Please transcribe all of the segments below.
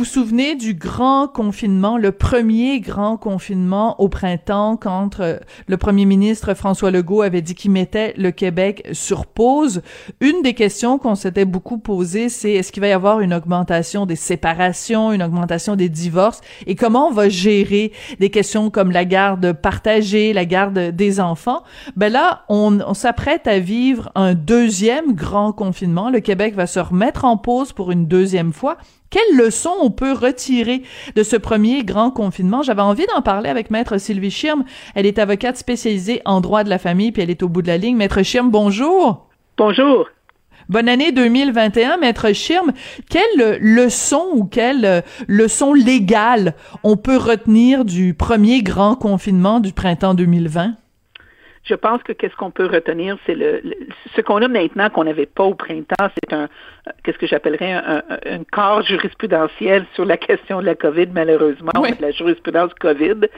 vous souvenez du grand confinement, le premier grand confinement au printemps quand euh, le premier ministre François Legault avait dit qu'il mettait le Québec sur pause? Une des questions qu'on s'était beaucoup posées, c'est est-ce qu'il va y avoir une augmentation des séparations, une augmentation des divorces? Et comment on va gérer des questions comme la garde partagée, la garde des enfants? Ben là, on, s'apprête à vivre un deuxième grand confinement. Le Québec va se remettre en pause pour une deuxième fois. Quelles leçons on peut retirer de ce premier grand confinement? J'avais envie d'en parler avec Maître Sylvie Schirm. Elle est avocate spécialisée en droit de la famille, puis elle est au bout de la ligne. Maître Schirm, bonjour. Bonjour. Bonne année 2021, Maître Schirm. Quelle leçon ou quelle leçon légale on peut retenir du premier grand confinement du printemps 2020? Je pense que qu'est-ce qu'on peut retenir, c'est le, ce qu'on a maintenant qu'on n'avait pas au printemps, c'est un qu'est-ce que j'appellerais un, un, corps jurisprudentiel sur la question de la COVID, malheureusement, Oui. la jurisprudence COVID,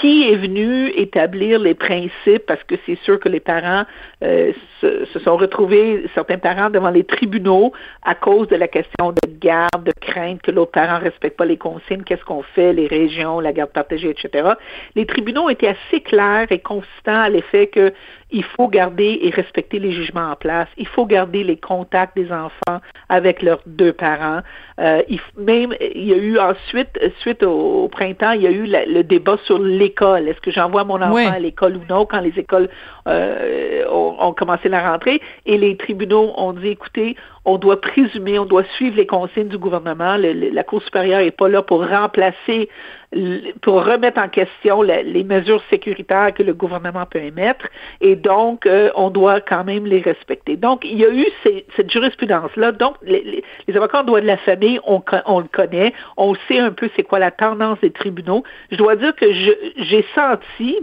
qui est venu établir les principes? Parce que c'est sûr que les parents euh, se, se sont retrouvés, certains parents, devant les tribunaux à cause de la question de garde, de crainte que l'autre parent ne respecte pas les consignes, qu'est-ce qu'on fait, les régions, la garde partagée, etc. Les tribunaux étaient assez clairs et consistants à l'effet que il faut garder et respecter les jugements en place. Il faut garder les contacts des enfants avec leurs deux parents. Euh, il, même, il y a eu ensuite, suite au, au printemps, il y a eu la- le débat sur l'école. Est-ce que j'envoie mon enfant Oui. à l'école ou non? Quand les écoles euh, ont, ont commencé la rentrée? Et les tribunaux ont dit, écoutez, on doit présumer, on doit suivre les consignes du gouvernement. La Cour supérieure n'est pas là pour remplacer, pour remettre en question les mesures sécuritaires que le gouvernement peut émettre. Et donc, euh, on doit quand même les respecter. Donc, il y a eu cette jurisprudence-là. Donc, les, avocats en droit de la famille, on, on le connaît, on sait un peu c'est quoi la tendance des tribunaux. Je dois dire que j'ai senti,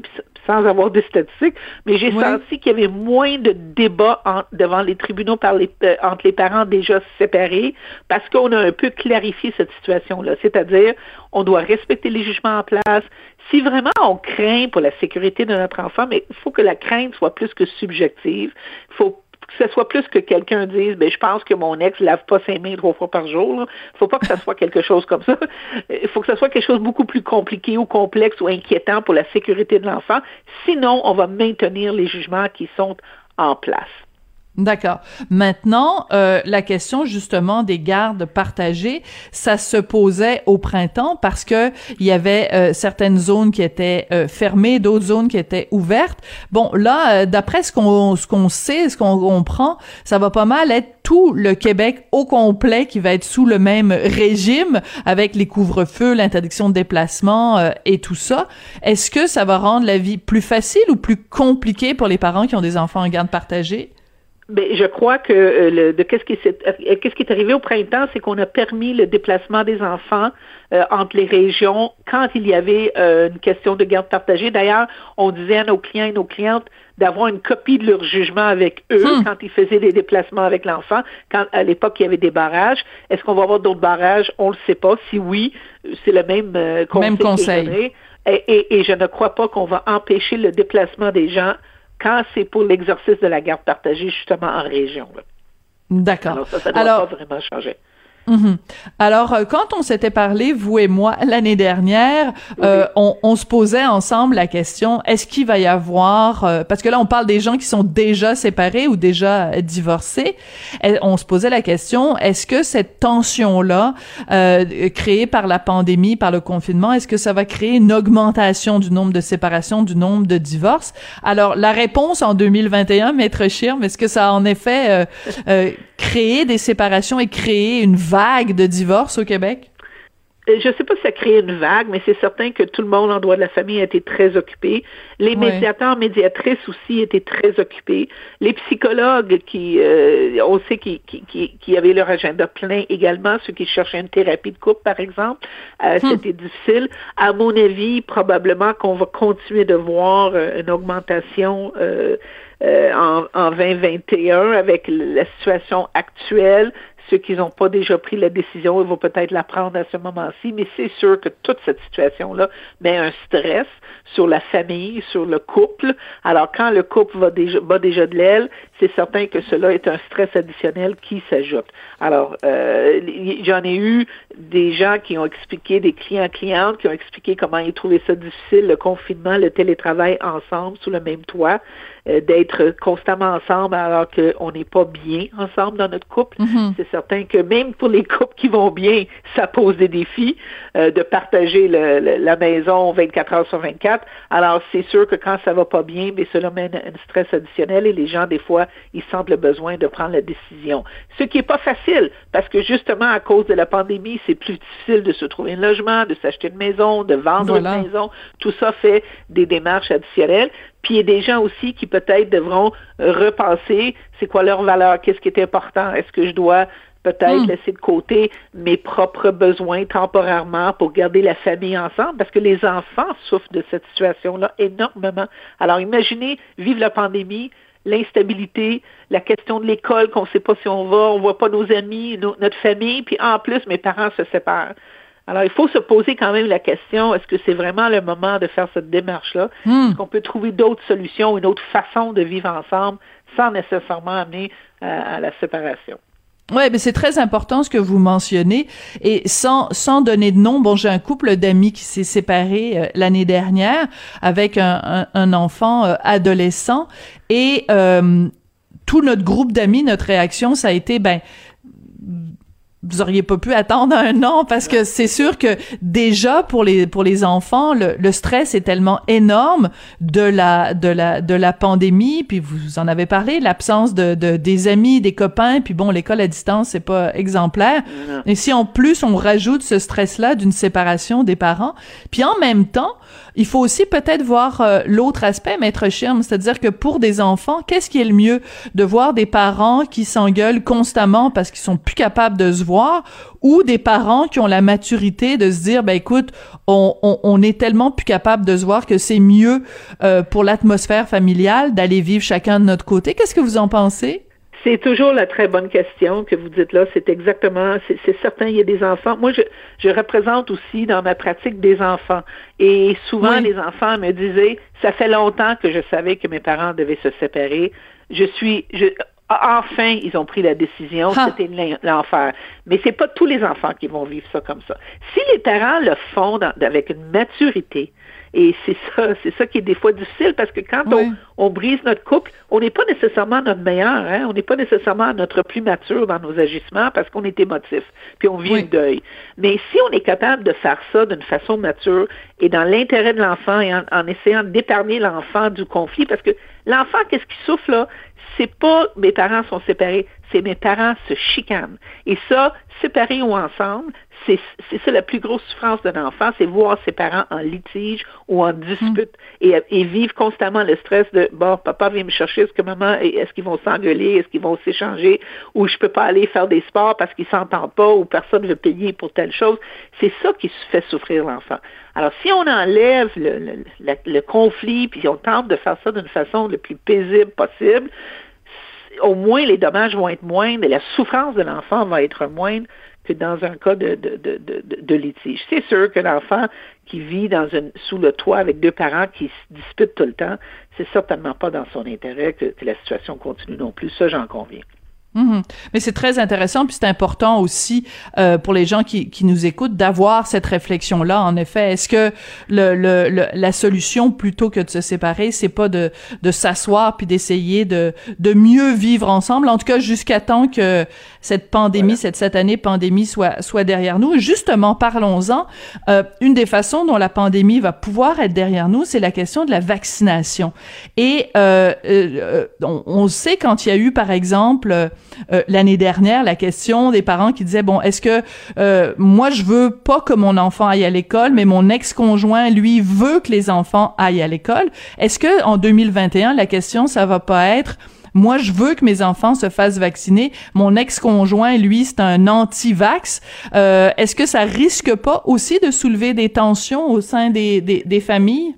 sans avoir des statistiques, mais j'ai Oui. senti qu'il y avait moins de débats en- devant les tribunaux par les, euh, entre les parents déjà séparés parce qu'on a un peu clarifié cette situation-là. C'est-à-dire, on doit respecter les jugements en place. Si vraiment on craint pour la sécurité de notre enfant, mais il faut que la crainte soit plus que subjective. Il faut que ce soit plus que quelqu'un dise, ben, je pense que mon ex lave pas ses mains trois fois par jour. là. faut pas que ça soit quelque chose comme ça. Il faut que ce soit quelque chose de beaucoup plus compliqué ou complexe ou inquiétant pour la sécurité de l'enfant. Sinon, on va maintenir les jugements qui sont en place. D'accord. Maintenant, euh, la question justement des gardes partagées, ça se posait au printemps parce que il y avait euh, certaines zones qui étaient euh, fermées, d'autres zones qui étaient ouvertes. Bon, là, euh, d'après ce qu'on ce qu'on sait, ce qu'on comprend, ça va pas mal être tout le Québec au complet qui va être sous le même régime avec les couvre-feux, l'interdiction de déplacement et tout ça. Est-ce que ça va rendre la vie plus facile ou plus compliquée pour les parents qui ont des enfants en garde partagée? Ben, je crois que euh, le, de qu'est-ce qui s'est euh, qu'est-ce qui est arrivé au printemps, c'est qu'on a permis le déplacement des enfants euh, entre les régions quand il y avait euh, une question de garde partagée. D'ailleurs, on disait à nos clients et nos clientes d'avoir une copie de leur jugement avec eux Hmm. quand ils faisaient des déplacements avec l'enfant. Quand à l'époque il y avait des barrages, est-ce qu'on va avoir d'autres barrages? On le sait pas. Si oui, c'est le même euh, conseil. Même conseil. Et, et- et je ne crois pas qu'on va empêcher le déplacement des gens quand c'est pour l'exercice de la garde partagée justement en région. D'accord. Alors ça, ça ne doit Alors, pas vraiment changer. Mhm. Alors, euh, quand on s'était parlé, vous et moi, l'année dernière, euh, on, on se posait ensemble la question, est-ce qu'il va y avoir, euh, parce que là, on parle des gens qui sont déjà séparés ou déjà divorcés, Et on se posait la question, est-ce que cette tension-là, euh, créée par la pandémie, par le confinement, est-ce que ça va créer une augmentation du nombre de séparations, du nombre de divorces? Alors, la réponse en 2021, Maître Schirm, est-ce que ça a en effet créé des séparations et créé une vague de divorces au Québec? euh, je ne sais pas si ça crée une vague, mais c'est certain que tout le monde en droit de la famille a été très occupé. Les médiateurs, médiatrices aussi étaient très occupés. Les psychologues qui, euh, on sait qui, qui, qui, avaient leur agenda plein également, ceux qui cherchaient une thérapie de couple, par exemple, euh, hmm. c'était difficile. À mon avis, probablement qu'on va continuer de voir une augmentation en, en 2021 avec la situation actuelle ceux qui n'ont pas déjà pris la décision, ils vont peut-être la prendre à ce moment-ci, mais c'est sûr que toute cette situation-là met un stress sur la famille, sur le couple. Alors, quand le couple va déjà, déjà de l'aile, c'est certain que cela est un stress additionnel qui s'ajoute. Alors, euh, j'en ai eu des gens qui ont expliqué, des clients clientes qui ont expliqué comment ils trouvaient ça difficile, le confinement, le télétravail ensemble sous le même toit. Euh, d'être constamment ensemble alors qu'on n'est pas bien ensemble dans notre couple. Mm-hmm. C'est certain que même pour les couples qui vont bien, ça pose des défis euh, de partager la maison 24 heures sur 24. Alors c'est sûr que quand ça va pas bien, mais cela mène à un stress additionnel et les gens des fois ils sentent le besoin de prendre la décision. Ce qui est pas facile parce que justement à cause de la pandémie, c'est plus difficile de se trouver un logement, de s'acheter une maison, de vendre une maison. Tout ça fait des démarches additionnelles. Puis il y a des gens aussi qui peut-être devront euh, repasser c'est quoi leur valeur, qu'est-ce qui est important, est-ce que je dois peut-être hmm. laisser de côté mes propres besoins temporairement pour garder la famille ensemble, parce que les enfants souffrent de cette situation-là énormément. Alors imaginez vivre la pandémie, l'instabilité, la question de l'école, qu'on ne sait pas si on va, on voit pas nos amis, notre famille, puis en plus mes parents se séparent. Alors, il faut se poser quand même la question, est-ce que c'est vraiment le moment de faire cette démarche-là? Hmm. Est-ce qu'on peut trouver d'autres solutions, une autre façon de vivre ensemble sans nécessairement amener euh, à la séparation? Oui, mais c'est très important ce que vous mentionnez. Et sans, sans donner de nom, bon, j'ai un couple d'amis qui s'est séparé euh, l'année dernière avec un, un, enfant euh, adolescent. Et tout notre groupe d'amis, notre réaction, ça a été, ben, vous auriez pas pu attendre un an parce que c'est sûr que déjà pour les pour les enfants le, le, stress est tellement énorme de la de la de la pandémie puis vous en avez parlé l'absence de, de, des amis des copains puis bon l'école à distance c'est pas exemplaire. Et si en plus on rajoute ce stress là d'une séparation des parents puis en même temps il faut aussi peut-être voir euh, l'autre aspect, maître Schirm, c'est-à-dire que pour des enfants, qu'est-ce qui est le mieux de voir des parents qui s'engueulent constamment parce qu'ils sont plus capables de se voir ou des parents qui ont la maturité de se dire ben écoute, on, on, est tellement plus capable de se voir que c'est mieux euh, pour l'atmosphère familiale d'aller vivre chacun de notre côté. Qu'est-ce que vous en pensez? C'est toujours la très bonne question que vous dites là. C'est exactement, c'est certain, il y a des enfants. Moi, je, je représente aussi dans ma pratique des enfants. Et souvent, les enfants me disaient, ça fait longtemps que je savais que mes parents devaient se séparer. Je suis, je, enfin, ils ont pris la décision. C'était l'enfer. Mais c'est pas tous les enfants qui vont vivre ça comme ça. Si les parents le font avec une maturité, et c'est ça, c'est ça qui est des fois difficile parce que quand on, on, brise notre couple, on n'est pas nécessairement notre meilleur, hein? on n'est pas nécessairement notre plus mature dans nos agissements parce qu'on est émotif, puis on vit un deuil. Mais si on est capable de faire ça d'une façon mature et dans l'intérêt de l'enfant et en, en essayant d'épargner l'enfant du conflit, parce que l'enfant, qu'est-ce qui souffre là? C'est pas mes parents sont séparés, c'est mes parents se chicanent. Et ça, séparés ou ensemble, c'est ça la plus grosse souffrance d'un enfant, c'est voir ses parents en litige ou en dispute et, et, vivre constamment le stress de bon, papa vient me chercher, est-ce que maman, est-ce qu'ils vont s'engueuler, est-ce qu'ils vont s'échanger, ou je peux pas aller faire des sports parce qu'ils s'entendent pas, ou personne veut payer pour telle chose. C'est ça qui fait souffrir l'enfant. Alors, si on enlève le, le, le conflit, puis on tente de faire ça d'une façon le plus paisible possible, au moins les dommages vont être moindres et la souffrance de l'enfant va être moindre que dans un cas de, de, de, de, litige. C'est sûr que l'enfant qui vit dans une, sous le toit avec deux parents qui se disputent tout le temps, c'est certainement pas dans son intérêt que la situation continue non plus. Ça, j'en conviens. Mhm. Mais c'est très intéressant, puis c'est important aussi euh, pour les gens qui, qui nous écoutent d'avoir cette réflexion-là. En effet, est-ce que le, le, la solution plutôt que de se séparer, c'est pas de, de s'asseoir puis d'essayer de, de mieux vivre ensemble, en tout cas jusqu'à temps que cette pandémie, cette cette année pandémie soit soit derrière nous. Justement, parlons-en. Euh, une des façons dont la pandémie va pouvoir être derrière nous, c'est la question de la vaccination. Et euh, euh on, on sait quand il y a eu, par exemple l'année dernière la question des parents qui disaient bon, est-ce que moi je veux pas que mon enfant aille à l'école, mais mon ex-conjoint lui veut que les enfants aillent à l'école. Est-ce que en 2021 la question ça va pas être moi, je veux que mes enfants se fassent vacciner. Mon ex-conjoint, lui, c'est un anti-vax. Euh, Est-ce que ça risque pas aussi de soulever des tensions au sein des, des familles?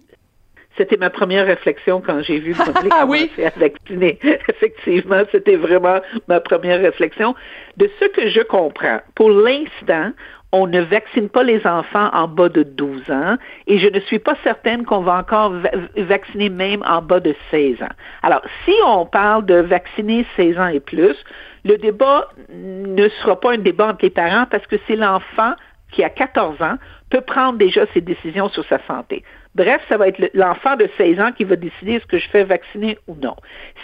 C'était ma première réflexion quand j'ai vu qu'on ah, oui. à vacciner. Effectivement, c'était vraiment ma première réflexion. De ce que je comprends, pour l'instant, on ne vaccine pas les enfants en bas de 12 ans et je ne suis pas certaine qu'on va encore vacciner même en bas de 16 ans. Alors, si on parle de vacciner 16 ans et plus, le débat ne sera pas un débat entre les parents parce que c'est l'enfant qui a 14 ans peut prendre déjà ses décisions sur sa santé. Bref, ça va être l'enfant de 16 ans qui va décider est-ce que je fais vacciner ou non.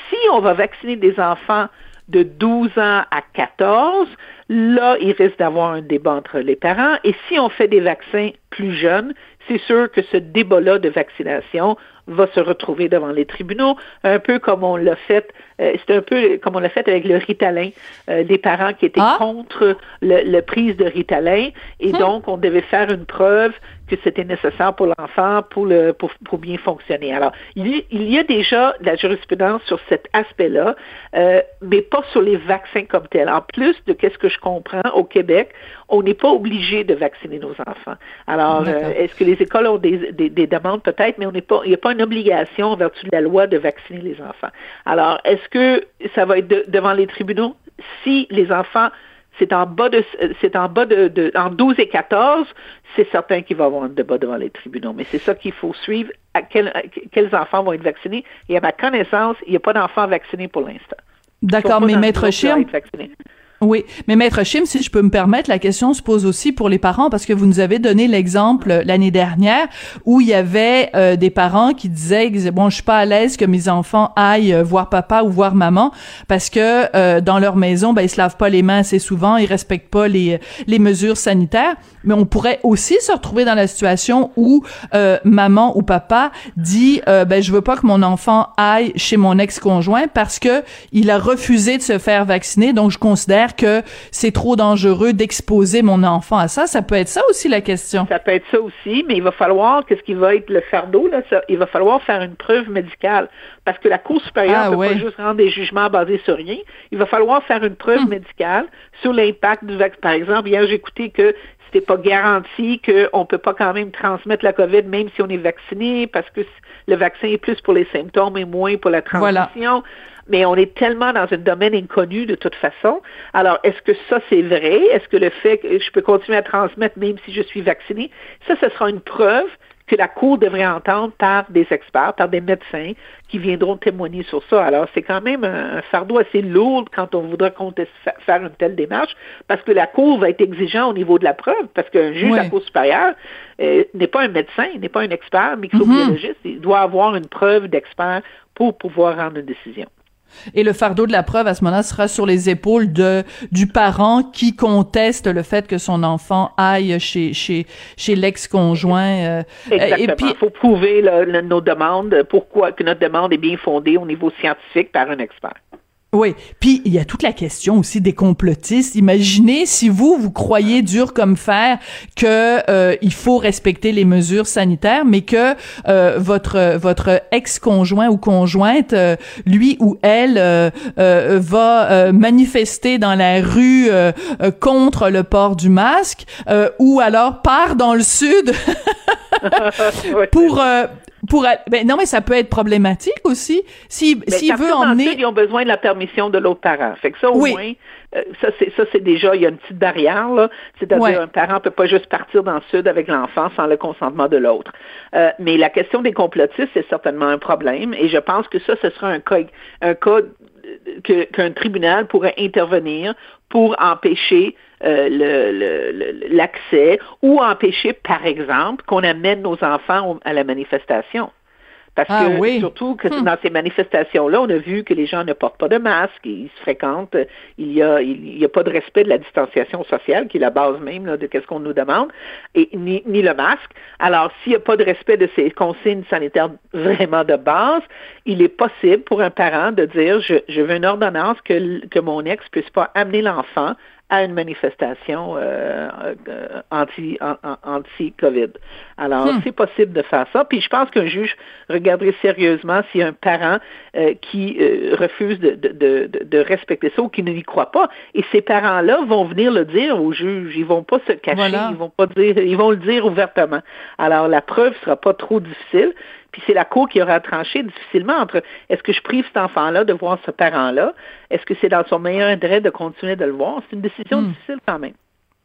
Si on va vacciner des enfants de 12 ans à 14, là, il risque d'avoir un débat entre les parents. Et si on fait des vaccins plus jeunes, c'est sûr que ce débat-là de vaccination va se retrouver devant les tribunaux, un peu comme on l'a fait, euh, c'est un peu comme on l'a fait avec le Ritalin, euh, des parents qui étaient ah. contre le, prise de Ritalin, et hmm. donc on devait faire une preuve que c'était nécessaire pour l'enfant pour le pour, pour, bien fonctionner. Alors, il y, il y a déjà de la jurisprudence sur cet aspect-là, euh, mais pas sur les vaccins comme tels. En plus de qu'est-ce que je comprends au Québec, on n'est pas obligé de vacciner nos enfants. Alors, euh, est-ce que les écoles ont des, des, des demandes? Peut-être, mais on n'est pas, il n'y a pas une obligation en vertu de la loi de vacciner les enfants. Alors, est-ce que ça va être devant les tribunaux? Si les enfants c'est en bas de c'est en bas de, de, en 12 et 14, c'est certain qu'il va y avoir un débat devant les tribunaux. Mais c'est ça qu'il faut suivre. À quel, quels enfants vont être vaccinés? Et à ma connaissance, il n'y a pas d'enfants vaccinés pour l'instant. D'accord, mais Maître Chim, oui, mais maître Chim, si je peux me permettre, la question se pose aussi pour les parents parce que vous nous avez donné l'exemple l'année dernière où il y avait euh, des parents qui disaient bon, je suis pas à l'aise que mes enfants aillent euh, voir papa ou voir maman parce que euh, dans leur maison, ben ils se lavent pas les mains assez souvent, ils respectent pas les les mesures sanitaires. Mais on pourrait aussi se retrouver dans la situation où maman ou papa dit ben je veux pas que mon enfant aille chez mon ex-conjoint parce que il a refusé de se faire vacciner, donc je considère que c'est trop dangereux d'exposer mon enfant à ça. Ça peut être ça aussi la question. Ça peut être ça aussi, mais il va falloir, qu'est-ce qui va être le fardeau, là, il va falloir faire une preuve médicale. Parce que la Cour supérieure ne ah, peut pas juste rendre des jugements basés sur rien. Il va falloir faire une preuve hum. médicale sur l'impact du vaccin. Par exemple, hier, j'ai écouté que c'était pas garanti qu'on peut pas quand même transmettre la COVID même si on est vacciné parce que le vaccin est plus pour les symptômes et moins pour la transmission mais on est tellement dans un domaine inconnu de toute façon. Alors, est-ce que ça, c'est vrai? Est-ce que le fait que je peux continuer à transmettre même si je suis vacciné? Ça, ce sera une preuve que la Cour devrait entendre par des experts, par des médecins qui viendront témoigner sur ça. Alors, c'est quand même un, fardeau assez lourd quand on voudra faire une telle démarche, parce que la Cour va être exigeante au niveau de la preuve, parce qu'un juge de la Cour supérieure euh, n'est pas un médecin, n'est pas un expert microbiologiste, mm-hmm. il doit avoir une preuve d'expert pour pouvoir rendre une décision. Et le fardeau de la preuve à ce moment-là sera sur les épaules de du parent qui conteste le fait que son enfant aille chez chez chez l'ex-conjoint. Euh, Exactement. Et puis, il faut prouver nos demandes, pourquoi que notre demande est bien fondée au niveau scientifique par un expert. Oui, puis il y a toute la question aussi des complotistes. Imaginez si vous vous croyez dur comme fer que euh, il faut respecter les mesures sanitaires, mais que euh, votre votre ex-conjoint ou conjointe, euh, lui ou elle, va manifester dans la rue contre le port du masque, ou alors part dans le sud pour pour ben non mais ça peut être problématique aussi. Si s'il veut emmener ils ont besoin de la permission de l'autre parent. Fait que ça au moins euh, ça c'est ça c'est déjà il y a une petite barrière là. C'est-à-dire un parent peut pas juste partir dans le sud avec l'enfant sans le consentement de l'autre. Euh, mais la question des complotistes c'est certainement un problème. Et je pense que ça ce sera un cas un cas qu'un tribunal pourrait intervenir pour empêcher euh, l'accès ou empêcher, par exemple, qu'on amène nos enfants à la manifestation. Parce Ah que oui. surtout que Hmm. dans ces manifestations-là, on a vu que les gens ne portent pas de masque, ils se fréquentent, il y a, il y a pas de respect de la distanciation sociale, qui est la base même là, de qu'est-ce qu'on nous demande, et ni, ni le masque. Alors, s'il n'y a pas de respect de ces consignes sanitaires vraiment de base, il est possible pour un parent de dire je, je veux une ordonnance que, que mon ex puisse pas amener l'enfant à une manifestation euh, euh, anti an- an- anti-COVID. Alors, Hmm. c'est possible de faire ça. Puis je pense qu'un juge regarderait sérieusement s'il y a un parent euh, qui euh, refuse de, de, de, de respecter ça ou qui ne y croit pas. Et ces parents-là vont venir le dire au juge. Ils vont pas se cacher. Voilà. Ils vont pas dire. Ils vont le dire ouvertement. Alors, la preuve sera pas trop difficile. Puis c'est la cour qui aura à trancher difficilement entre est-ce que je prive cet enfant-là de voir ce parent-là? Est-ce que c'est dans son meilleur intérêt de continuer de le voir? C'est une décision Hmm. difficile quand même.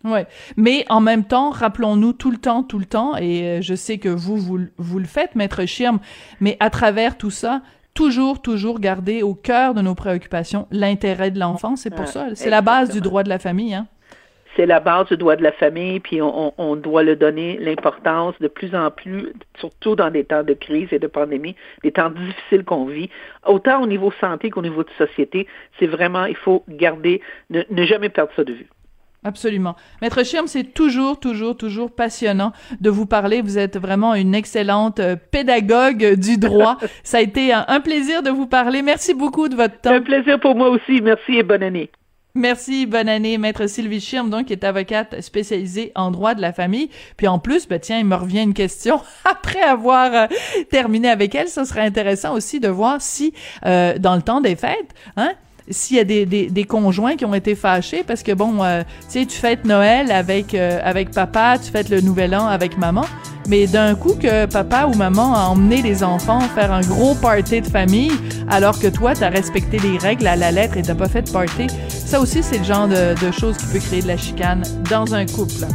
Ouais, mais en même temps, rappelons-nous tout le temps, tout le temps, et euh, je sais que vous, vous, le- vous le faites, maître Schirm, mais à travers tout ça, toujours, toujours garder au cœur de nos préoccupations l'intérêt de l'enfant. C'est pour Ouais, ça, c'est la base du droit de la famille, hein. C'est la base du droit de la famille, puis on, doit le donner l'importance de plus en plus, surtout dans des temps de crise et de pandémie, des temps difficiles qu'on vit, autant au niveau santé qu'au niveau de société. C'est vraiment, il faut garder, ne, ne jamais perdre ça de vue. Absolument. Maître Schirm, c'est toujours, toujours, toujours passionnant de vous parler. Vous êtes vraiment une excellente euh, pédagogue du droit. Ça a été un, un plaisir de vous parler. Merci beaucoup de votre C'est un temps. plaisir pour moi aussi. Merci et bonne année. Merci, bonne année, maître Sylvie Schirm, donc, qui est avocate spécialisée en droit de la famille. Puis en plus, ben tiens, il me revient une question après avoir euh, terminé avec elle. Ça serait intéressant aussi de voir si, euh, dans le temps des fêtes, hein, s'il y a des, des, des conjoints qui ont été fâchés parce que bon, euh, tu sais, tu fêtes Noël avec euh, avec papa, tu fêtes le Nouvel An avec maman, mais d'un coup que papa ou maman a emmené les enfants faire un gros party de famille, alors que toi t'as respecté les règles à la lettre et t'as pas fait de party, ça aussi c'est le genre de, de choses qui peut créer de la chicane dans un couple.